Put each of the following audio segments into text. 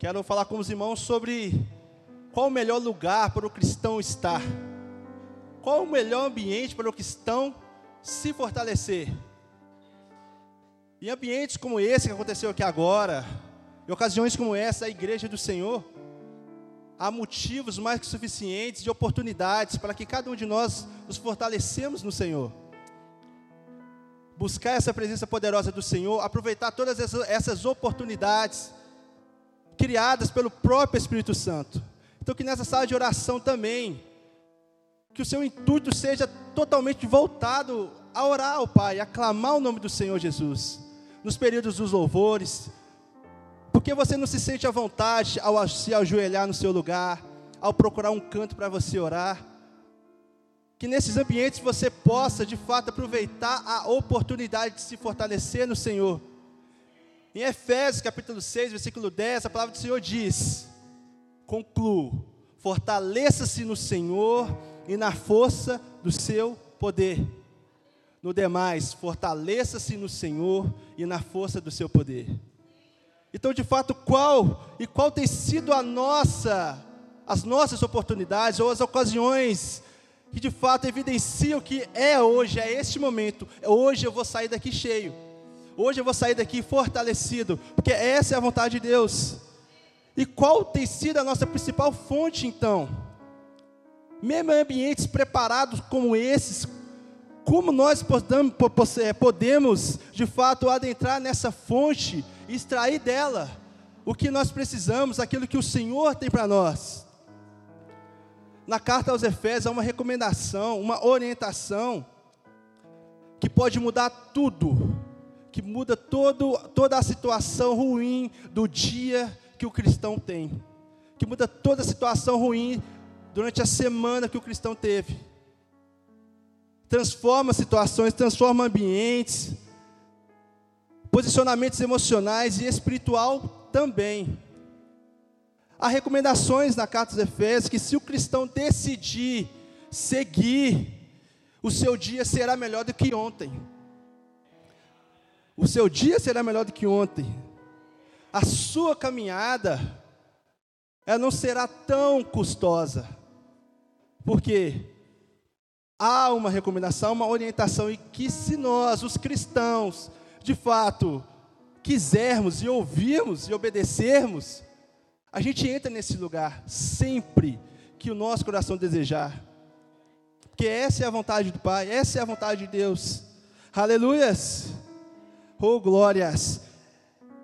Quero falar com os irmãos sobre qual o melhor lugar para o cristão estar. Qual o melhor ambiente para o cristão se fortalecer. Em ambientes como esse que aconteceu aqui agora, em ocasiões como essa, a igreja do Senhor, há motivos mais que suficientes de oportunidades para que cada um de nós nos fortalecemos no Senhor. Buscar essa presença poderosa do Senhor, aproveitar todas essas oportunidades criadas pelo próprio Espírito Santo. Então, que nessa sala de oração também, que o seu intuito seja totalmente voltado a orar ao Pai, a clamar o nome do Senhor Jesus, nos períodos dos louvores, porque você não se sente à vontade ao se ajoelhar no seu lugar, ao procurar um canto para você orar. Que nesses ambientes você possa, de fato, aproveitar a oportunidade de se fortalecer no Senhor em Efésios capítulo 6, versículo 10, a palavra do Senhor diz: Concluo, fortaleça-se no Senhor e na força do seu poder. No demais, fortaleça-se no Senhor e na força do seu poder. Então, de fato, qual e qual tem sido a nossa, as nossas oportunidades ou as ocasiões que de fato evidenciam que é hoje, é este momento, hoje eu vou sair daqui cheio Hoje eu vou sair daqui fortalecido, porque essa é a vontade de Deus. E qual tem sido a nossa principal fonte então? Mesmo em ambientes preparados como esses, como nós podemos, de fato adentrar nessa fonte extrair dela o que nós precisamos, aquilo que o Senhor tem para nós? Na carta aos Efésios há uma recomendação, uma orientação que pode mudar tudo que muda todo, toda a situação ruim do dia que o cristão tem, que muda toda a situação ruim durante a semana que o cristão teve. Transforma situações, transforma ambientes, posicionamentos emocionais e espiritual também. Há recomendações na carta dos Efésios que se o cristão decidir seguir, o seu dia será melhor do que ontem. O seu dia será melhor do que ontem. A sua caminhada, ela não será tão custosa. Porque há uma recomendação, uma orientação, e que se nós, os cristãos, de fato, quisermos e ouvirmos e obedecermos, a gente entra nesse lugar sempre que o nosso coração desejar. Porque essa é a vontade do Pai, essa é a vontade de Deus. Aleluias! Oh, glórias!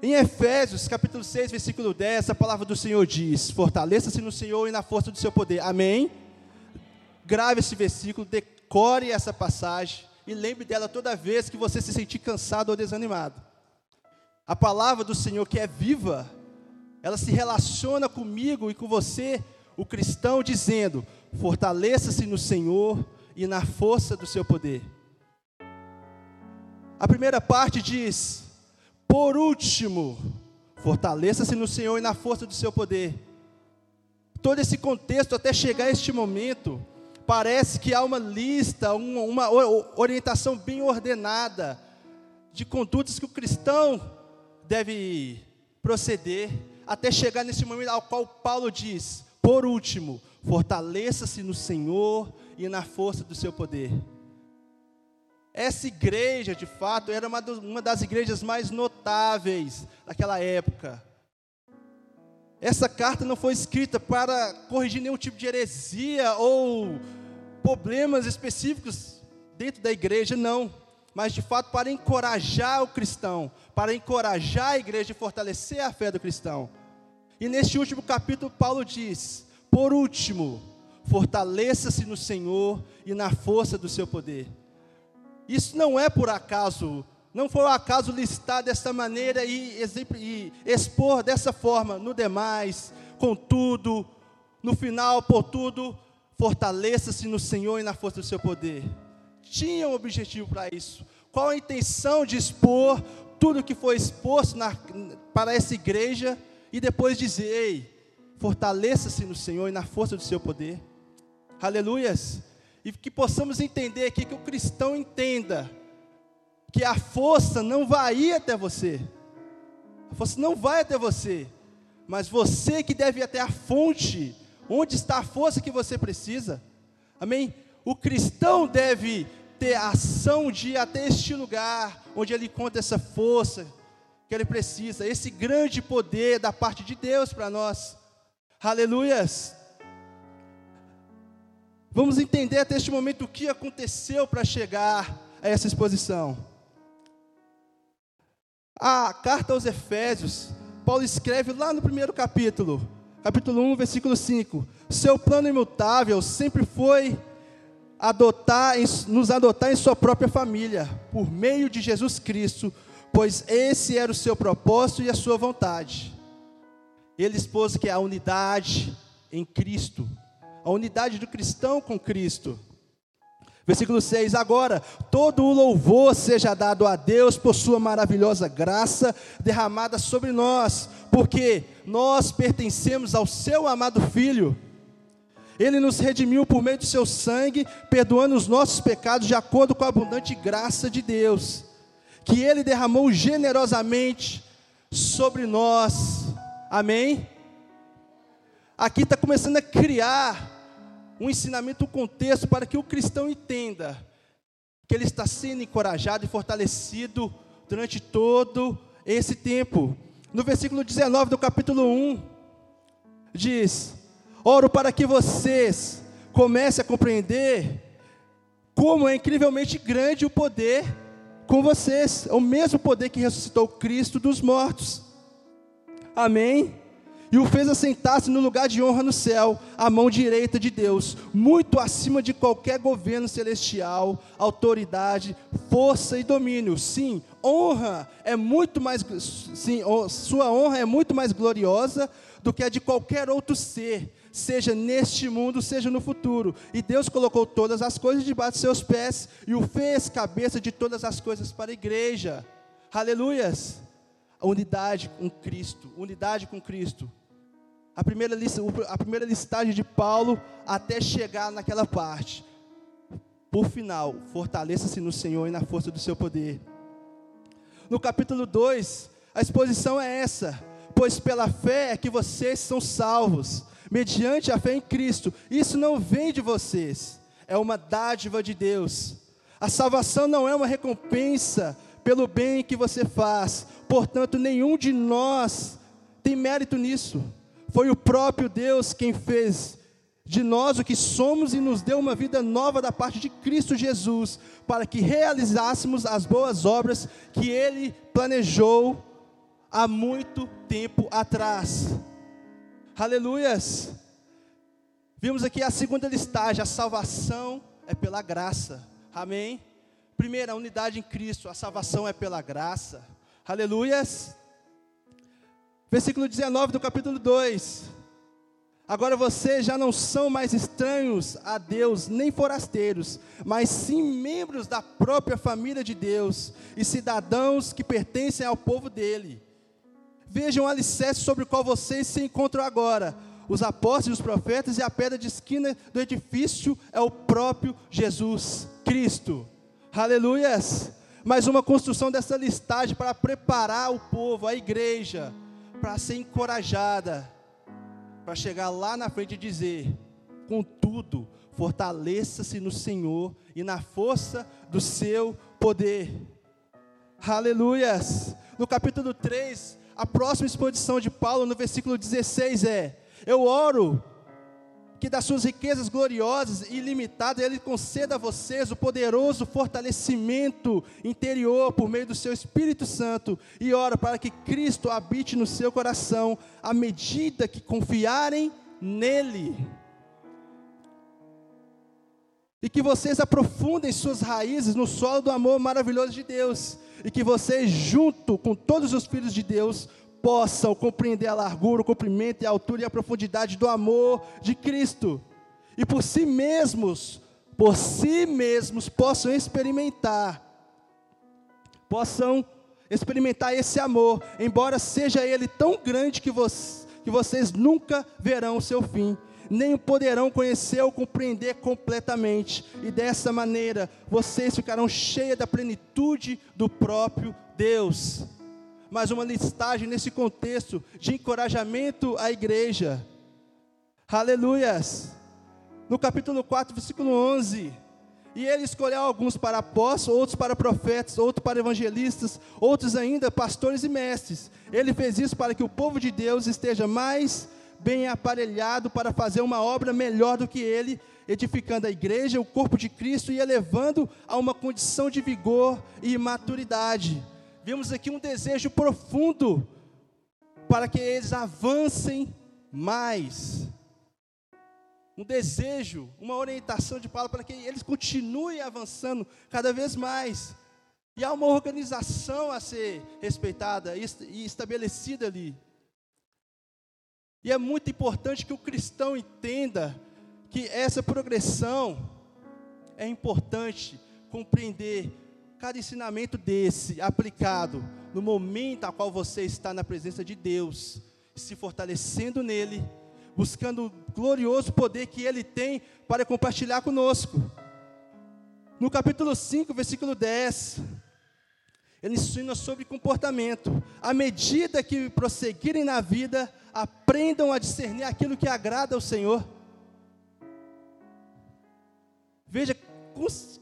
Em Efésios, capítulo 6, versículo 10, a palavra do Senhor diz: Fortaleça-se no Senhor e na força do seu poder. Amém? Grave esse versículo, decore essa passagem e lembre dela toda vez que você se sentir cansado ou desanimado. A palavra do Senhor, que é viva, ela se relaciona comigo e com você, o cristão, dizendo: Fortaleça-se no Senhor e na força do seu poder. A primeira parte diz: Por último, fortaleça-se no Senhor e na força do seu poder. Todo esse contexto até chegar a este momento, parece que há uma lista, uma, uma orientação bem ordenada de condutas que o cristão deve proceder até chegar nesse momento ao qual Paulo diz: Por último, fortaleça-se no Senhor e na força do seu poder. Essa igreja, de fato, era uma, uma das igrejas mais notáveis daquela época. Essa carta não foi escrita para corrigir nenhum tipo de heresia ou problemas específicos dentro da igreja, não. Mas de fato para encorajar o cristão, para encorajar a igreja e fortalecer a fé do cristão. E neste último capítulo, Paulo diz: Por último, fortaleça-se no Senhor e na força do seu poder. Isso não é por acaso, não foi o acaso listar dessa maneira e, e expor dessa forma no demais, contudo, no final, por tudo, fortaleça-se no Senhor e na força do seu poder. Tinha um objetivo para isso. Qual a intenção de expor tudo que foi exposto na, para essa igreja e depois dizer: ei, fortaleça-se no Senhor e na força do seu poder. Aleluias e que possamos entender aqui que o cristão entenda que a força não vai ir até você. A força não vai até você. mas você que deve ir até a fonte, onde está a força que você precisa. Amém? O cristão deve ter a ação de ir até este lugar, onde ele encontra essa força que ele precisa, esse grande poder da parte de Deus para nós. Aleluias! Vamos entender até este momento o que aconteceu para chegar a essa exposição. A carta aos Efésios, Paulo escreve lá no primeiro capítulo, capítulo 1, versículo 5: Seu plano imutável sempre foi adotar, nos adotar em sua própria família, por meio de Jesus Cristo, pois esse era o seu propósito e a sua vontade. Ele expôs que é a unidade em Cristo, a unidade do cristão com Cristo. Versículo 6: Agora, todo o louvor seja dado a Deus por Sua maravilhosa graça derramada sobre nós, porque nós pertencemos ao Seu amado Filho. Ele nos redimiu por meio do Seu sangue, perdoando os nossos pecados de acordo com a abundante graça de Deus, que Ele derramou generosamente sobre nós. Amém? Aqui está começando a criar um ensinamento, um contexto para que o cristão entenda que ele está sendo encorajado e fortalecido durante todo esse tempo. No versículo 19 do capítulo 1, diz: Oro para que vocês comecem a compreender como é incrivelmente grande o poder com vocês, é o mesmo poder que ressuscitou Cristo dos mortos. Amém? E o fez assentar-se no lugar de honra no céu, à mão direita de Deus, muito acima de qualquer governo celestial, autoridade, força e domínio. Sim, honra é muito mais sim, sua honra é muito mais gloriosa do que a de qualquer outro ser, seja neste mundo, seja no futuro. E Deus colocou todas as coisas debaixo de seus pés e o fez cabeça de todas as coisas para a igreja. Aleluias a unidade com Cristo, unidade com Cristo. A primeira, lista, a primeira listagem de Paulo até chegar naquela parte. Por final, fortaleça-se no Senhor e na força do seu poder. No capítulo 2, a exposição é essa: pois pela fé é que vocês são salvos, mediante a fé em Cristo. Isso não vem de vocês, é uma dádiva de Deus. A salvação não é uma recompensa pelo bem que você faz. Portanto, nenhum de nós tem mérito nisso. Foi o próprio Deus quem fez de nós o que somos e nos deu uma vida nova da parte de Cristo Jesus, para que realizássemos as boas obras que Ele planejou há muito tempo atrás. Aleluias! Vimos aqui a segunda listagem: a salvação é pela graça. Amém? Primeira, a unidade em Cristo, a salvação é pela graça. Aleluias. Versículo 19 do capítulo 2. Agora vocês já não são mais estranhos a Deus, nem forasteiros, mas sim membros da própria família de Deus e cidadãos que pertencem ao povo dele. Vejam o alicerce sobre o qual vocês se encontram agora. Os apóstolos, os profetas e a pedra de esquina do edifício é o próprio Jesus Cristo. Aleluias! Mais uma construção dessa listagem para preparar o povo, a igreja, para ser encorajada, para chegar lá na frente e dizer: contudo, fortaleça-se no Senhor e na força do seu poder. Aleluias! No capítulo 3, a próxima exposição de Paulo, no versículo 16, é: Eu oro que das suas riquezas gloriosas e ilimitadas Ele conceda a vocês o poderoso fortalecimento interior por meio do seu Espírito Santo e ora para que Cristo habite no seu coração à medida que confiarem nele. E que vocês aprofundem suas raízes no solo do amor maravilhoso de Deus. E que vocês, junto com todos os filhos de Deus, possam compreender a largura, o comprimento e a altura e a profundidade do amor de Cristo. E por si mesmos, por si mesmos possam experimentar, possam experimentar esse amor, embora seja ele tão grande que, que vocês nunca verão o seu fim, nem o poderão conhecer ou compreender completamente, e dessa maneira vocês ficarão cheios da plenitude do próprio Deus. Mas uma listagem nesse contexto de encorajamento à igreja. Aleluias! No capítulo 4, versículo 11. E ele escolheu alguns para apóstolos, outros para profetas, outros para evangelistas, outros ainda pastores e mestres. Ele fez isso para que o povo de Deus esteja mais bem aparelhado para fazer uma obra melhor do que ele, edificando a igreja, o corpo de Cristo e elevando a uma condição de vigor e maturidade. Vemos aqui um desejo profundo para que eles avancem mais. Um desejo, uma orientação de Paulo para que eles continuem avançando cada vez mais. E há uma organização a ser respeitada e estabelecida ali. E é muito importante que o cristão entenda que essa progressão é importante compreender cada ensinamento desse aplicado no momento a qual você está na presença de Deus, se fortalecendo nele, buscando o glorioso poder que ele tem para compartilhar conosco. No capítulo 5, versículo 10, ele ensina sobre comportamento. À medida que prosseguirem na vida, aprendam a discernir aquilo que agrada ao Senhor. Veja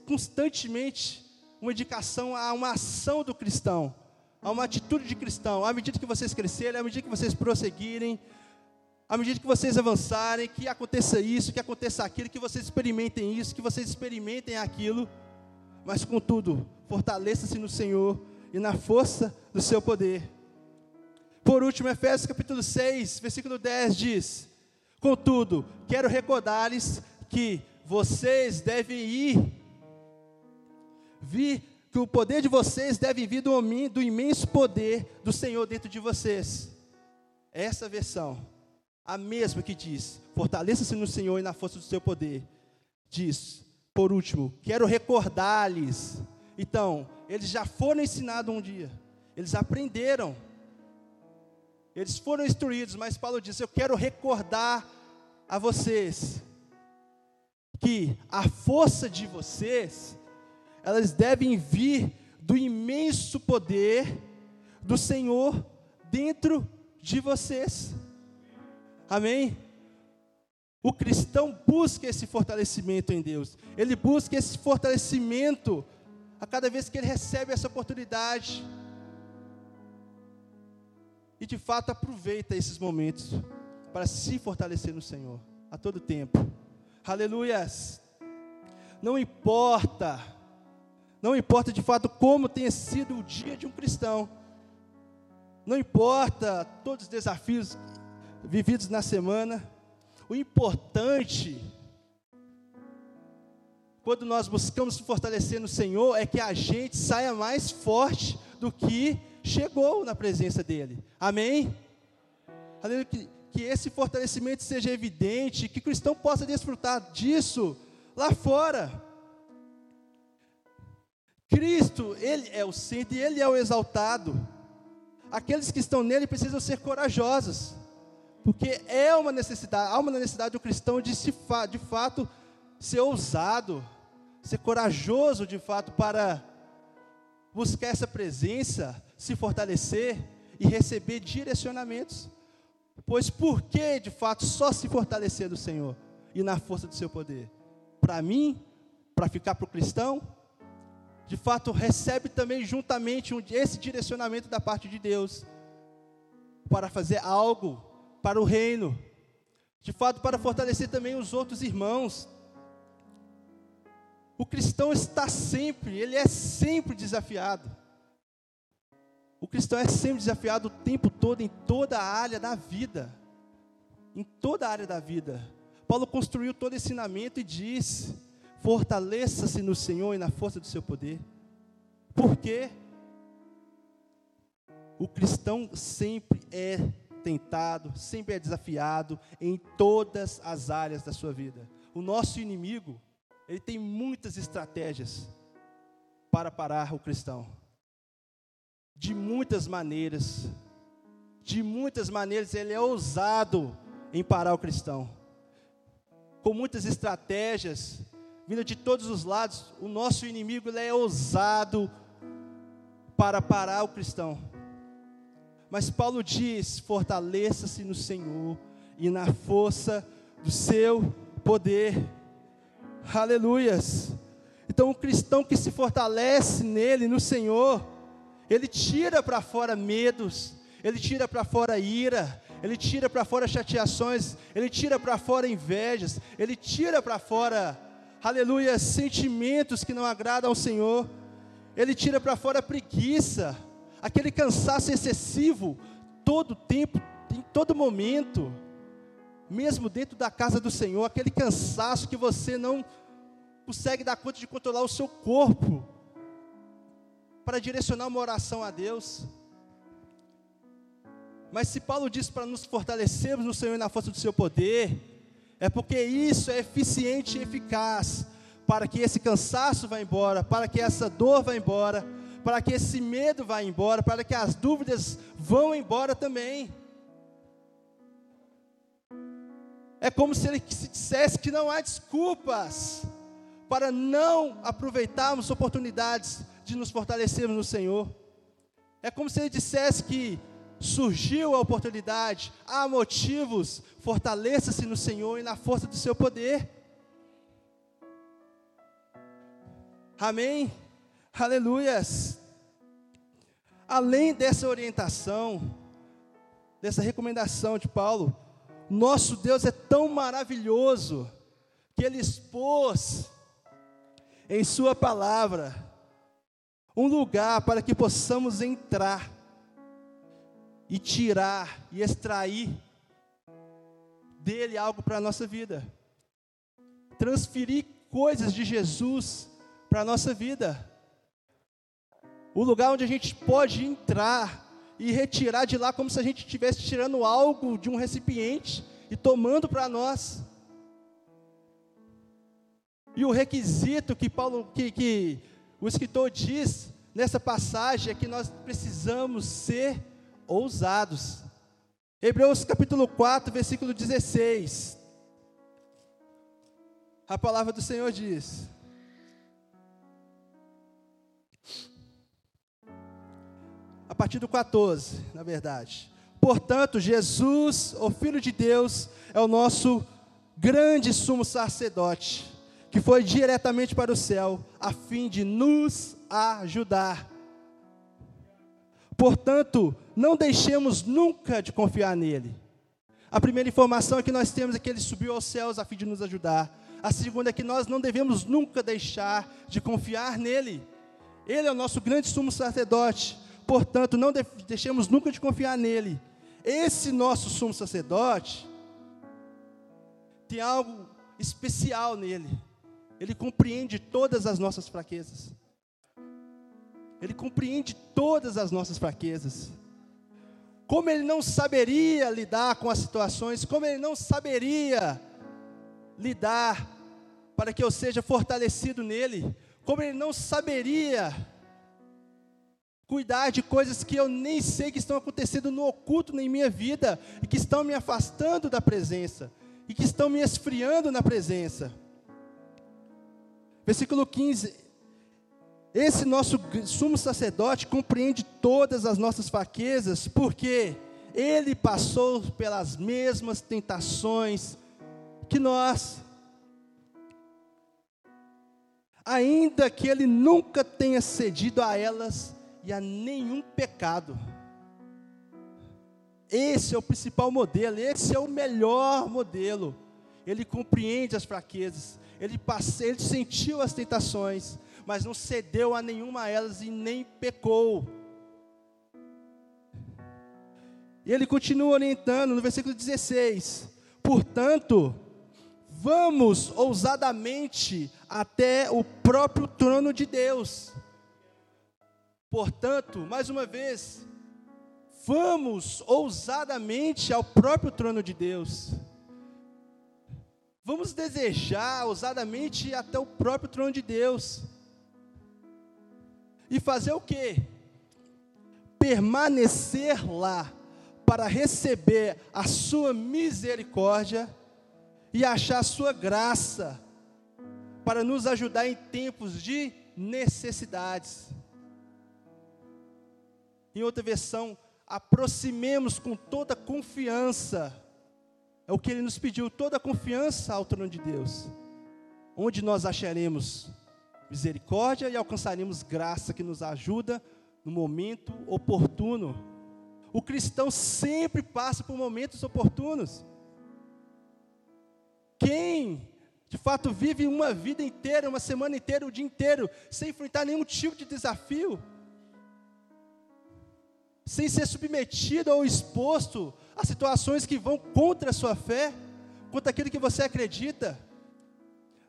constantemente uma indicação a uma ação do cristão, a uma atitude de cristão. À medida que vocês crescerem, à medida que vocês prosseguirem, à medida que vocês avançarem, que aconteça isso, que aconteça aquilo, que vocês experimentem isso, que vocês experimentem aquilo, mas contudo, fortaleça-se no Senhor e na força do seu poder. Por último, Efésios capítulo 6, versículo 10 diz: Contudo, quero recordar-lhes que vocês devem ir vi que o poder de vocês deve vir do, do imenso poder do Senhor dentro de vocês. Essa versão, a mesma que diz: fortaleça-se no Senhor e na força do seu poder. Diz, por último, quero recordar-lhes. Então, eles já foram ensinados um dia, eles aprenderam, eles foram instruídos, mas Paulo diz: Eu quero recordar a vocês que a força de vocês elas devem vir do imenso poder do Senhor dentro de vocês. Amém? O cristão busca esse fortalecimento em Deus. Ele busca esse fortalecimento a cada vez que ele recebe essa oportunidade. E de fato aproveita esses momentos para se fortalecer no Senhor a todo tempo. Aleluias. Não importa não importa de fato como tenha sido o dia de um cristão. Não importa todos os desafios vividos na semana. O importante, quando nós buscamos fortalecer no Senhor, é que a gente saia mais forte do que chegou na presença dEle. Amém? Aleluia. Que, que esse fortalecimento seja evidente, que o cristão possa desfrutar disso lá fora. Cristo, Ele é o centro e Ele é o exaltado. Aqueles que estão nele precisam ser corajosos, porque é uma necessidade, há uma necessidade do cristão de, se, de fato ser ousado, ser corajoso de fato para buscar essa presença, se fortalecer e receber direcionamentos. Pois por que de fato só se fortalecer do Senhor e na força do seu poder? Para mim, para ficar para o cristão, de fato recebe também juntamente esse direcionamento da parte de Deus para fazer algo para o reino, de fato para fortalecer também os outros irmãos. O cristão está sempre, ele é sempre desafiado. O cristão é sempre desafiado o tempo todo, em toda a área da vida. Em toda a área da vida. Paulo construiu todo ensinamento e diz: Fortaleça-se no Senhor e na força do seu poder. Por quê? O cristão sempre é tentado, sempre é desafiado em todas as áreas da sua vida. O nosso inimigo, ele tem muitas estratégias para parar o cristão. De muitas maneiras, de muitas maneiras ele é ousado em parar o cristão. Com muitas estratégias, vindo de todos os lados. O nosso inimigo ele é ousado para parar o cristão. Mas Paulo diz: fortaleça-se no Senhor e na força do seu poder. Aleluias. Então, o cristão que se fortalece nele, no Senhor, ele tira para fora medos, ele tira para fora ira, ele tira para fora chateações, ele tira para fora invejas, ele tira para fora, aleluia, sentimentos que não agradam ao Senhor, ele tira para fora preguiça, aquele cansaço excessivo, todo tempo, em todo momento, mesmo dentro da casa do Senhor, aquele cansaço que você não consegue dar conta de controlar o seu corpo, para direcionar uma oração a Deus. Mas se Paulo diz para nos fortalecermos no Senhor e na força do seu poder, é porque isso é eficiente e eficaz para que esse cansaço vá embora, para que essa dor vá embora, para que esse medo vá embora, para que as dúvidas vão embora também. É como se ele se dissesse que não há desculpas para não aproveitarmos oportunidades de nos fortalecermos no Senhor. É como se ele dissesse que surgiu a oportunidade, há motivos, fortaleça-se no Senhor e na força do seu poder. Amém? Aleluias. Além dessa orientação, dessa recomendação de Paulo, nosso Deus é tão maravilhoso que ele expôs em Sua palavra um lugar para que possamos entrar e tirar e extrair dele algo para a nossa vida, transferir coisas de Jesus para a nossa vida. O lugar onde a gente pode entrar e retirar de lá como se a gente estivesse tirando algo de um recipiente e tomando para nós. E o requisito que Paulo, que, que o escritor diz nessa passagem é que nós precisamos ser ousados. Hebreus capítulo 4, versículo 16. A palavra do Senhor diz: A partir do 14, na verdade. Portanto, Jesus, o Filho de Deus, é o nosso grande sumo sacerdote que foi diretamente para o céu, a fim de nos ajudar. Portanto, não deixemos nunca de confiar nele. A primeira informação que nós temos é que ele subiu aos céus a fim de nos ajudar. A segunda é que nós não devemos nunca deixar de confiar nele. Ele é o nosso grande sumo sacerdote. Portanto, não deixemos nunca de confiar nele. Esse nosso sumo sacerdote tem algo especial nele. Ele compreende todas as nossas fraquezas. Ele compreende todas as nossas fraquezas. Como ele não saberia lidar com as situações, como ele não saberia lidar para que eu seja fortalecido nele, como ele não saberia cuidar de coisas que eu nem sei que estão acontecendo no oculto em minha vida e que estão me afastando da presença e que estão me esfriando na presença. Versículo 15. Esse nosso sumo sacerdote compreende todas as nossas fraquezas, porque ele passou pelas mesmas tentações que nós. Ainda que ele nunca tenha cedido a elas e a nenhum pecado. Esse é o principal modelo, esse é o melhor modelo. Ele compreende as fraquezas, ele, passe, ele sentiu as tentações, mas não cedeu a nenhuma delas e nem pecou. E ele continua orientando no versículo 16: Portanto, vamos ousadamente até o próprio trono de Deus. Portanto, mais uma vez, vamos ousadamente ao próprio trono de Deus. Vamos desejar ousadamente até o próprio trono de Deus. E fazer o quê? Permanecer lá para receber a sua misericórdia e achar a sua graça para nos ajudar em tempos de necessidades. Em outra versão, aproximemos com toda confiança. É o que ele nos pediu, toda confiança ao trono de Deus. Onde nós acharemos misericórdia e alcançaremos graça que nos ajuda no momento oportuno. O cristão sempre passa por momentos oportunos. Quem de fato vive uma vida inteira, uma semana inteira, o dia inteiro, sem enfrentar nenhum tipo de desafio, sem ser submetido ou exposto a situações que vão contra a sua fé, contra aquilo que você acredita,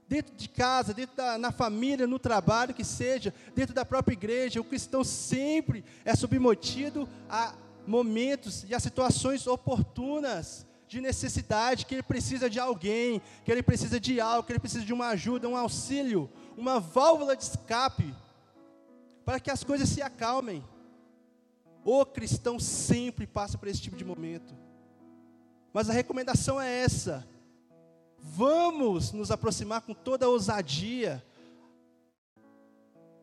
dentro de casa, dentro da na família, no trabalho que seja, dentro da própria igreja, o cristão sempre é submetido a momentos e a situações oportunas de necessidade, que ele precisa de alguém, que ele precisa de algo, que ele precisa de uma ajuda, um auxílio, uma válvula de escape, para que as coisas se acalmem. O cristão sempre passa por esse tipo de momento. Mas a recomendação é essa: vamos nos aproximar com toda a ousadia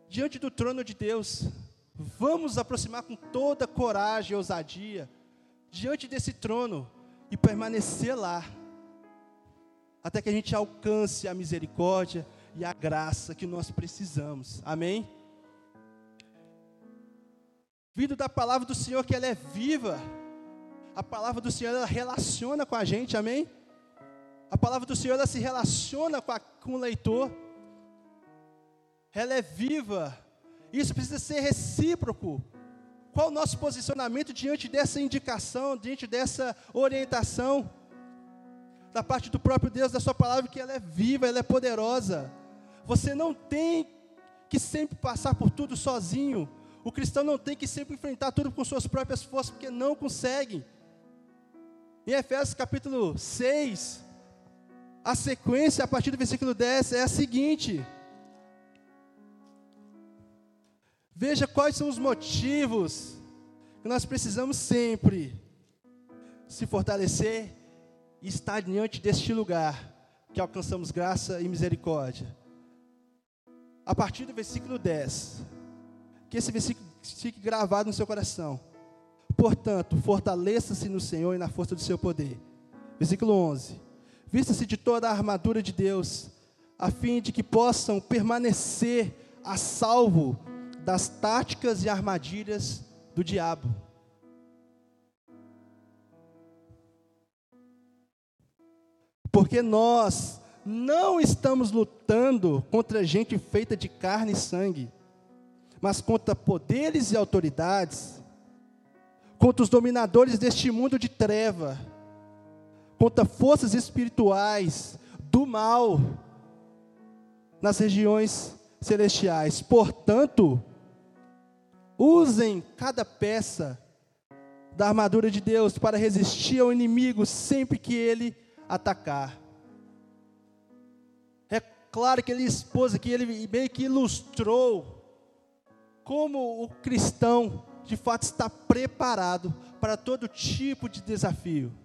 diante do trono de Deus. Vamos nos aproximar com toda coragem e ousadia diante desse trono e permanecer lá, até que a gente alcance a misericórdia e a graça que nós precisamos. Amém? Vindo da palavra do Senhor que ela é viva. A palavra do Senhor ela relaciona com a gente, amém? A palavra do Senhor ela se relaciona com, a, com o leitor. Ela é viva. Isso precisa ser recíproco. Qual o nosso posicionamento diante dessa indicação, diante dessa orientação da parte do próprio Deus, da sua palavra que ela é viva, ela é poderosa. Você não tem que sempre passar por tudo sozinho. O cristão não tem que sempre enfrentar tudo com suas próprias forças, porque não consegue. Em Efésios capítulo 6, a sequência a partir do versículo 10 é a seguinte: Veja quais são os motivos que nós precisamos sempre se fortalecer e estar diante deste lugar que alcançamos graça e misericórdia. A partir do versículo 10, que esse versículo fique gravado no seu coração. Portanto, fortaleça-se no Senhor e na força do seu poder. Versículo 11. Vista-se de toda a armadura de Deus, a fim de que possam permanecer a salvo das táticas e armadilhas do diabo. Porque nós não estamos lutando contra gente feita de carne e sangue mas contra poderes e autoridades, contra os dominadores deste mundo de treva, contra forças espirituais do mal nas regiões celestiais. Portanto, usem cada peça da armadura de Deus para resistir ao inimigo sempre que ele atacar. É claro que ele expôs aqui, ele meio que ilustrou como o cristão de fato está preparado para todo tipo de desafio.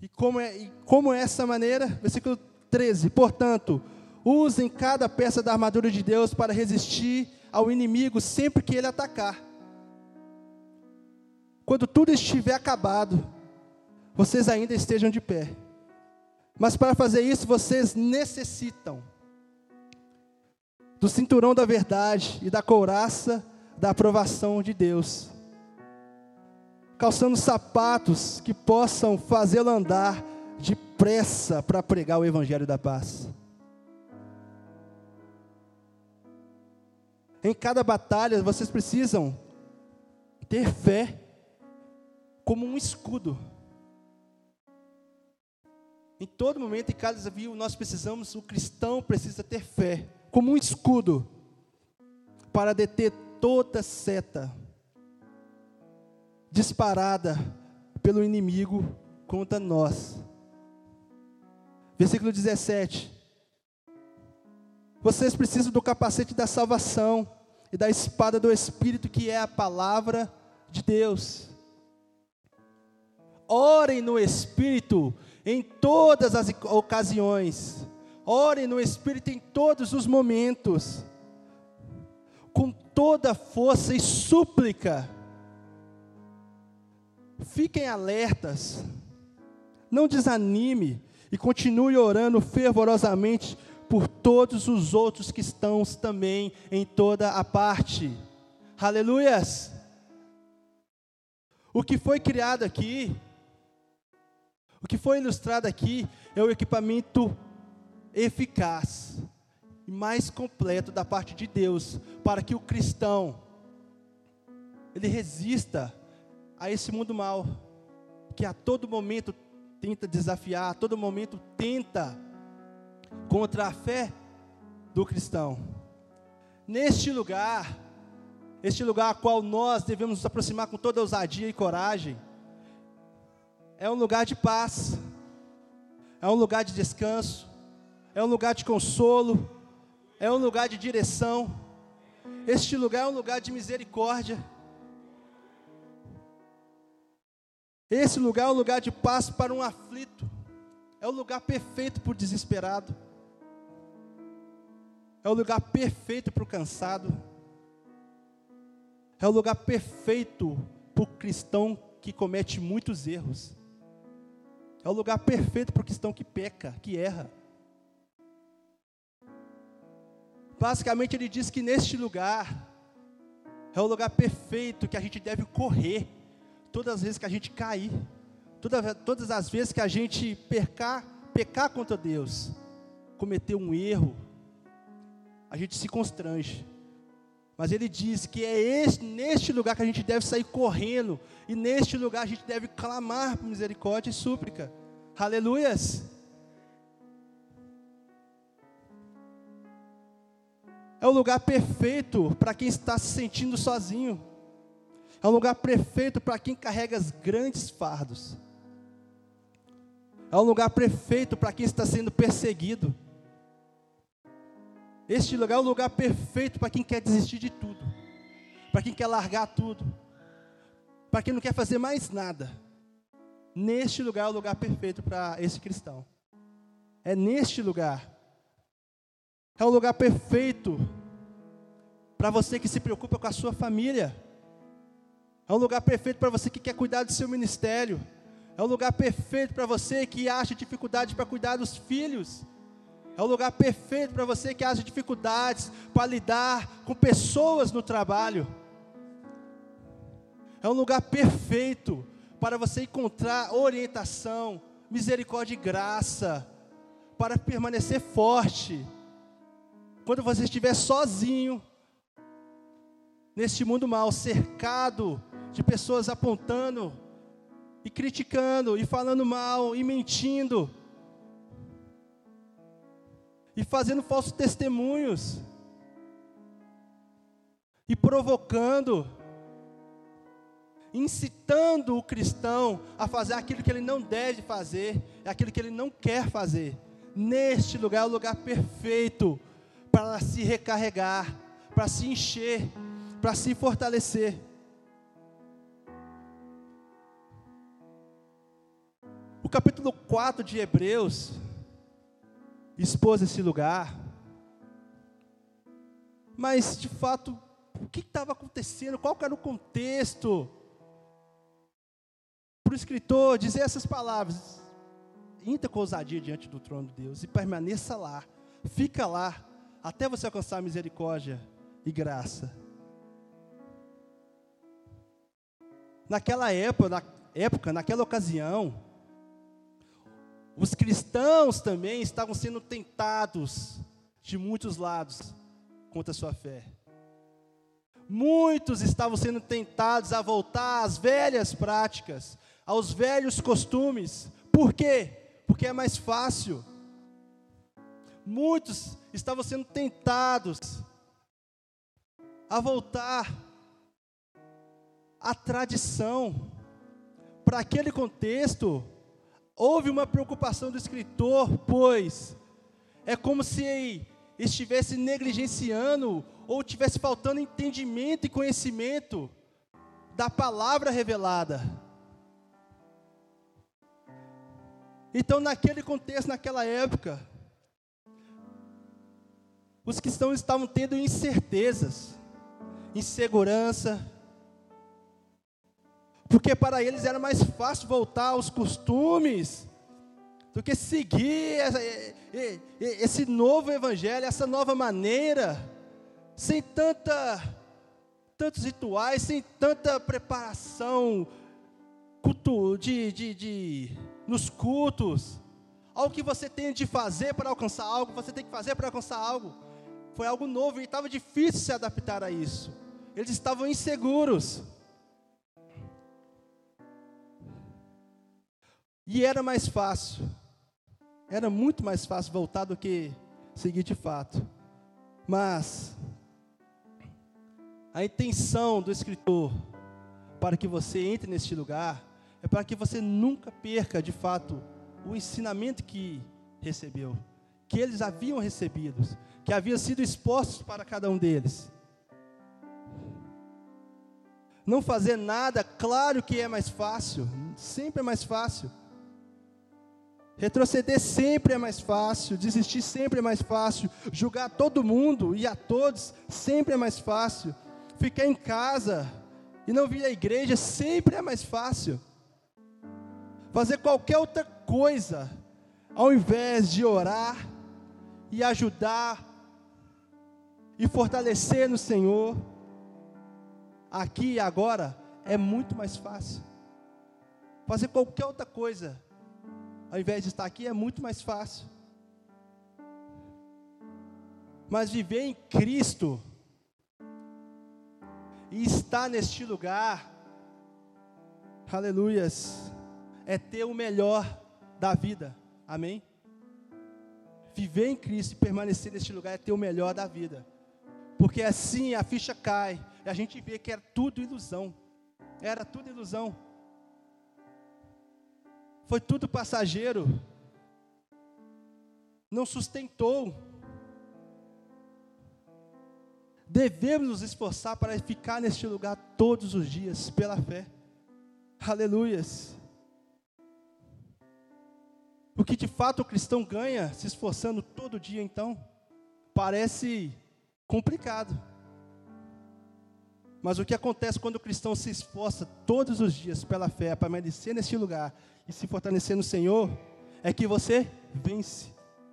E como é, e como é essa maneira? Versículo 13. Portanto, usem cada peça da armadura de Deus para resistir ao inimigo sempre que ele atacar. Quando tudo estiver acabado, vocês ainda estejam de pé. Mas para fazer isso, vocês necessitam do cinturão da verdade e da couraça da aprovação de Deus. Calçando sapatos que possam fazê-lo andar depressa para pregar o evangelho da paz. Em cada batalha vocês precisam ter fé como um escudo. Em todo momento, em cada desafio, nós precisamos, o cristão precisa ter fé como um escudo para deter toda seta disparada pelo inimigo contra nós. Versículo 17. Vocês precisam do capacete da salvação e da espada do Espírito, que é a palavra de Deus. Orem no Espírito em todas as ocasiões Ore no Espírito em todos os momentos, com toda força e súplica. Fiquem alertas, não desanime e continue orando fervorosamente por todos os outros que estão também em toda a parte. Aleluias! O que foi criado aqui, o que foi ilustrado aqui, é o equipamento eficaz e mais completo da parte de Deus para que o cristão ele resista a esse mundo mal que a todo momento tenta desafiar, a todo momento tenta contra a fé do cristão. Neste lugar, este lugar a qual nós devemos nos aproximar com toda ousadia e coragem, é um lugar de paz, é um lugar de descanso, é um lugar de consolo, é um lugar de direção. Este lugar é um lugar de misericórdia. Esse lugar é um lugar de paz para um aflito. É o lugar perfeito para o desesperado. É o lugar perfeito para o cansado. É o lugar perfeito para o cristão que comete muitos erros. É o lugar perfeito para o cristão que peca, que erra. Basicamente, ele diz que neste lugar é o lugar perfeito que a gente deve correr todas as vezes que a gente cair, toda, todas as vezes que a gente pecar, pecar contra Deus, cometer um erro, a gente se constrange. Mas ele diz que é este, neste lugar que a gente deve sair correndo, e neste lugar a gente deve clamar por misericórdia e súplica. Aleluias! É o lugar perfeito para quem está se sentindo sozinho. É um lugar perfeito para quem carrega grandes fardos. É um lugar perfeito para quem está sendo perseguido. Este lugar é o lugar perfeito para quem quer desistir de tudo, para quem quer largar tudo, para quem não quer fazer mais nada. Neste lugar é o lugar perfeito para esse cristão. É neste lugar é o lugar perfeito para você que se preocupa com a sua família. É um lugar perfeito para você que quer cuidar do seu ministério. É um lugar perfeito para você que acha dificuldade para cuidar dos filhos. É um lugar perfeito para você que acha dificuldades para lidar com pessoas no trabalho. É um lugar perfeito para você encontrar orientação, misericórdia e graça, para permanecer forte quando você estiver sozinho, neste mundo mal, cercado de pessoas apontando e criticando e falando mal e mentindo e fazendo falsos testemunhos e provocando, incitando o cristão a fazer aquilo que ele não deve fazer, aquilo que ele não quer fazer. Neste lugar é o lugar perfeito para se recarregar, para se encher, para se fortalecer. O capítulo 4 de Hebreus expôs esse lugar, mas de fato, o que estava acontecendo? Qual era o contexto? Para o escritor dizer essas palavras, entra com ousadia diante do trono de Deus e permaneça lá, fica lá, até você alcançar misericórdia e graça. Naquela época, na época, naquela ocasião, os cristãos também estavam sendo tentados de muitos lados contra a sua fé. Muitos estavam sendo tentados a voltar às velhas práticas, aos velhos costumes. Por quê? Porque é mais fácil. Muitos estavam sendo tentados a voltar à tradição. Para aquele contexto, houve uma preocupação do escritor, pois é como se estivesse negligenciando ou tivesse faltando entendimento e conhecimento da palavra revelada. Então, naquele contexto, naquela época, os cristãos estavam tendo incertezas, insegurança. Porque para eles era mais fácil voltar aos costumes do que seguir esse novo evangelho, essa nova maneira, sem tanta, tantos rituais, sem tanta preparação culto, de, de, de, nos cultos. Algo que você tem de fazer para alcançar algo, você tem que fazer para alcançar algo. Foi algo novo e estava difícil se adaptar a isso. Eles estavam inseguros. E era mais fácil, era muito mais fácil voltar do que seguir de fato. Mas a intenção do escritor para que você entre neste lugar é para que você nunca perca de fato o ensinamento que recebeu, que eles haviam recebido, que havia sido expostos para cada um deles. Não fazer nada, claro que é mais fácil, sempre é mais fácil. Retroceder sempre é mais fácil, desistir sempre é mais fácil, julgar todo mundo e a todos sempre é mais fácil. Ficar em casa e não vir à igreja sempre é mais fácil. Fazer qualquer outra coisa, ao invés de orar e ajudar e fortalecer no Senhor, aqui e agora, é muito mais fácil. Fazer qualquer outra coisa ao invés de estar aqui, é muito mais fácil. Mas viver em Cristo e estar neste lugar, aleluias, é ter o melhor da vida, amém? Viver em Cristo e permanecer neste lugar é ter o melhor da vida, porque assim a ficha cai, e a gente vê que era tudo ilusão, era tudo ilusão foi tudo passageiro, não sustentou. Devemos nos esforçar para ficar neste lugar todos os dias, pela fé. Aleluias. O que de fato o cristão ganha se esforçando todo dia, então, parece complicado. Mas o que acontece quando o cristão se esforça todos os dias pela fé, para permanecer neste lugar e se fortalecer no Senhor, é que você vence.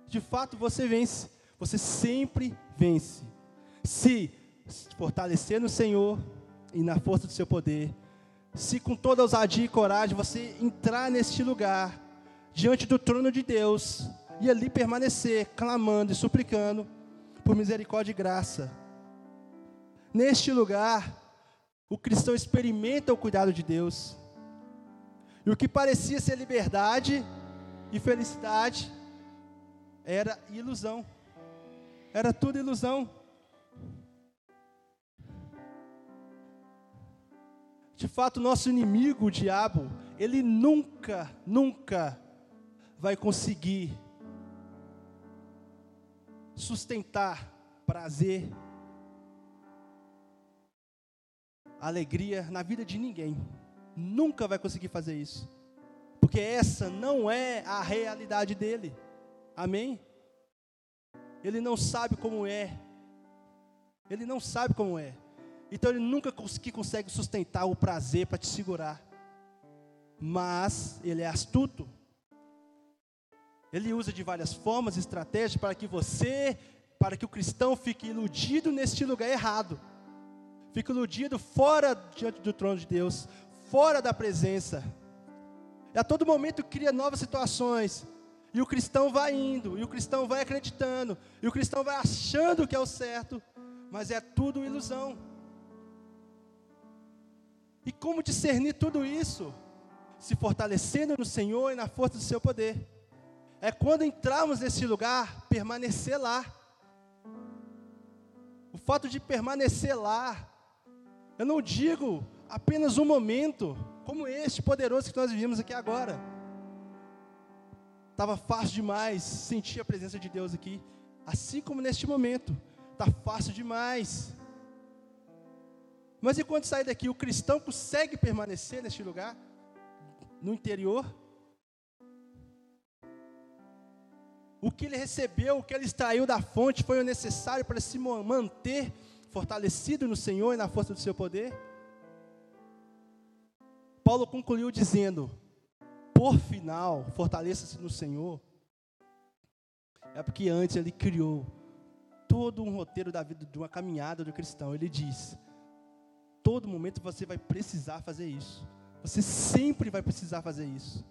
De fato, você vence. Você sempre vence. Se fortalecer no Senhor e na força do seu poder, se com toda ousadia e coragem você entrar neste lugar, diante do trono de Deus, e ali permanecer, clamando e suplicando por misericórdia e graça. Neste lugar, o cristão experimenta o cuidado de Deus. E o que parecia ser liberdade e felicidade era ilusão. Era tudo ilusão. De fato, nosso inimigo, o diabo, ele nunca, nunca vai conseguir sustentar prazer, alegria na vida de ninguém nunca vai conseguir fazer isso. Porque essa não é a realidade dele. Amém? Ele não sabe como é. Ele não sabe como é. Então ele nunca consegue sustentar o prazer para te segurar. Mas ele é astuto. Ele usa de várias formas, estratégias para que você, para que o cristão fique iludido neste lugar errado. Fique iludido fora diante do trono de Deus, fora da presença. E a todo momento cria novas situações. E o cristão vai indo, e o cristão vai acreditando, e o cristão vai achando que é o certo, mas é tudo ilusão. E como discernir tudo isso? Se fortalecendo no Senhor e na força do seu poder. É quando entrarmos nesse lugar, permanecer lá. O fato de permanecer lá, eu não digo apenas um momento, como este poderoso que nós vivemos aqui agora. Estava fácil demais sentir a presença de Deus aqui, assim como neste momento, está fácil demais. Mas enquanto sair daqui, o cristão consegue permanecer neste lugar, no interior? O que ele recebeu, o que ele extraiu da fonte foi o necessário para se manter fortalecido no Senhor e na força do seu poder? Paulo concluiu dizendo: por final, fortaleça-se no Senhor. É porque antes ele criou todo um roteiro da vida de uma caminhada do cristão. Ele diz: todo momento você vai precisar fazer isso. Você sempre vai precisar fazer isso.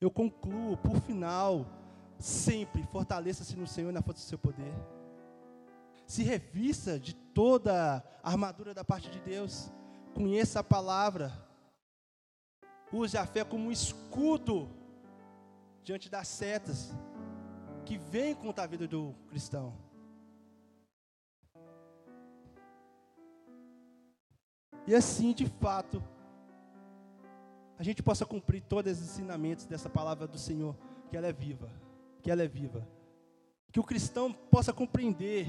Eu concluo, por final, sempre fortaleça-se no Senhor e na força do seu poder. Se revista de toda a armadura da parte de Deus. Conheça a palavra. Use a fé como um escudo diante das setas que vem contra a vida do cristão. E assim, de fato, a gente possa cumprir todos os ensinamentos dessa palavra do Senhor, que ela é viva, que ela é viva. Que o cristão possa compreender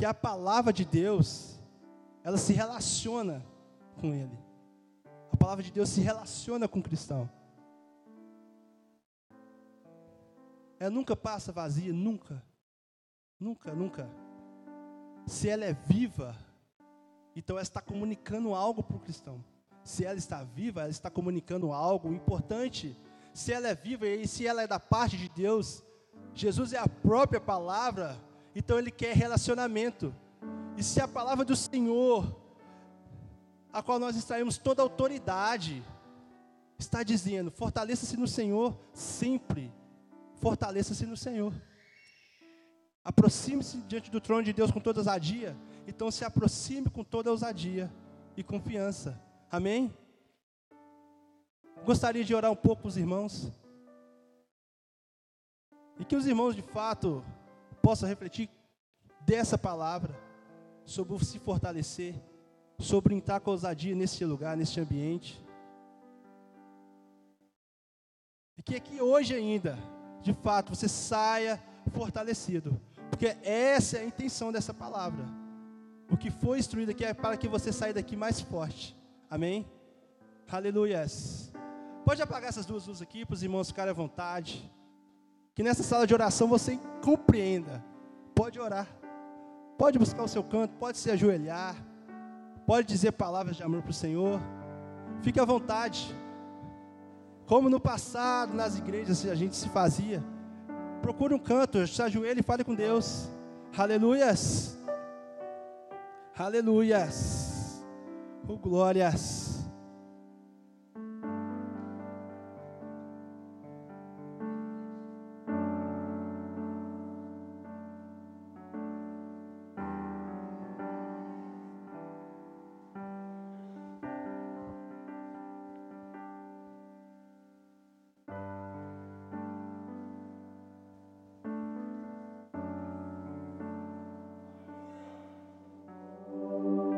que a palavra de Deus, ela se relaciona com ele. A palavra de Deus se relaciona com o cristão. Ela nunca passa vazia, nunca. Nunca, nunca. Se ela é viva, então ela está comunicando algo para o cristão. Se ela está viva, ela está comunicando algo importante. Se ela é viva e se ela é da parte de Deus, Jesus é a própria palavra, então ele quer relacionamento. E se a palavra do Senhor, a qual nós extraímos toda autoridade, está dizendo: fortaleça-se no Senhor sempre. Fortaleça-se no Senhor. Aproxime-se diante do trono de Deus com toda ousadia. Então se aproxime com toda ousadia e confiança. Amém? Gostaria de orar um pouco com os irmãos. E que os irmãos de fato possam refletir dessa palavra, sobre se fortalecer, sobre entrar com ousadia nesse lugar, nesse ambiente. E que aqui hoje ainda, de fato, você saia fortalecido. Porque essa é a intenção dessa palavra. O que foi instruído aqui é para que você saia daqui mais forte. Amém? Aleluias. Pode apagar essas duas luzes aqui para os irmãos ficarem à vontade. Que nessa sala de oração você compreenda. Pode orar. Pode buscar o seu canto, pode se ajoelhar. Pode dizer palavras de amor para o Senhor. Fique à vontade. Como no passado, nas igrejas, a gente se fazia. Procure um canto, se ajoelhe e fale com Deus. Aleluias. Aleluias. Oh, glórias.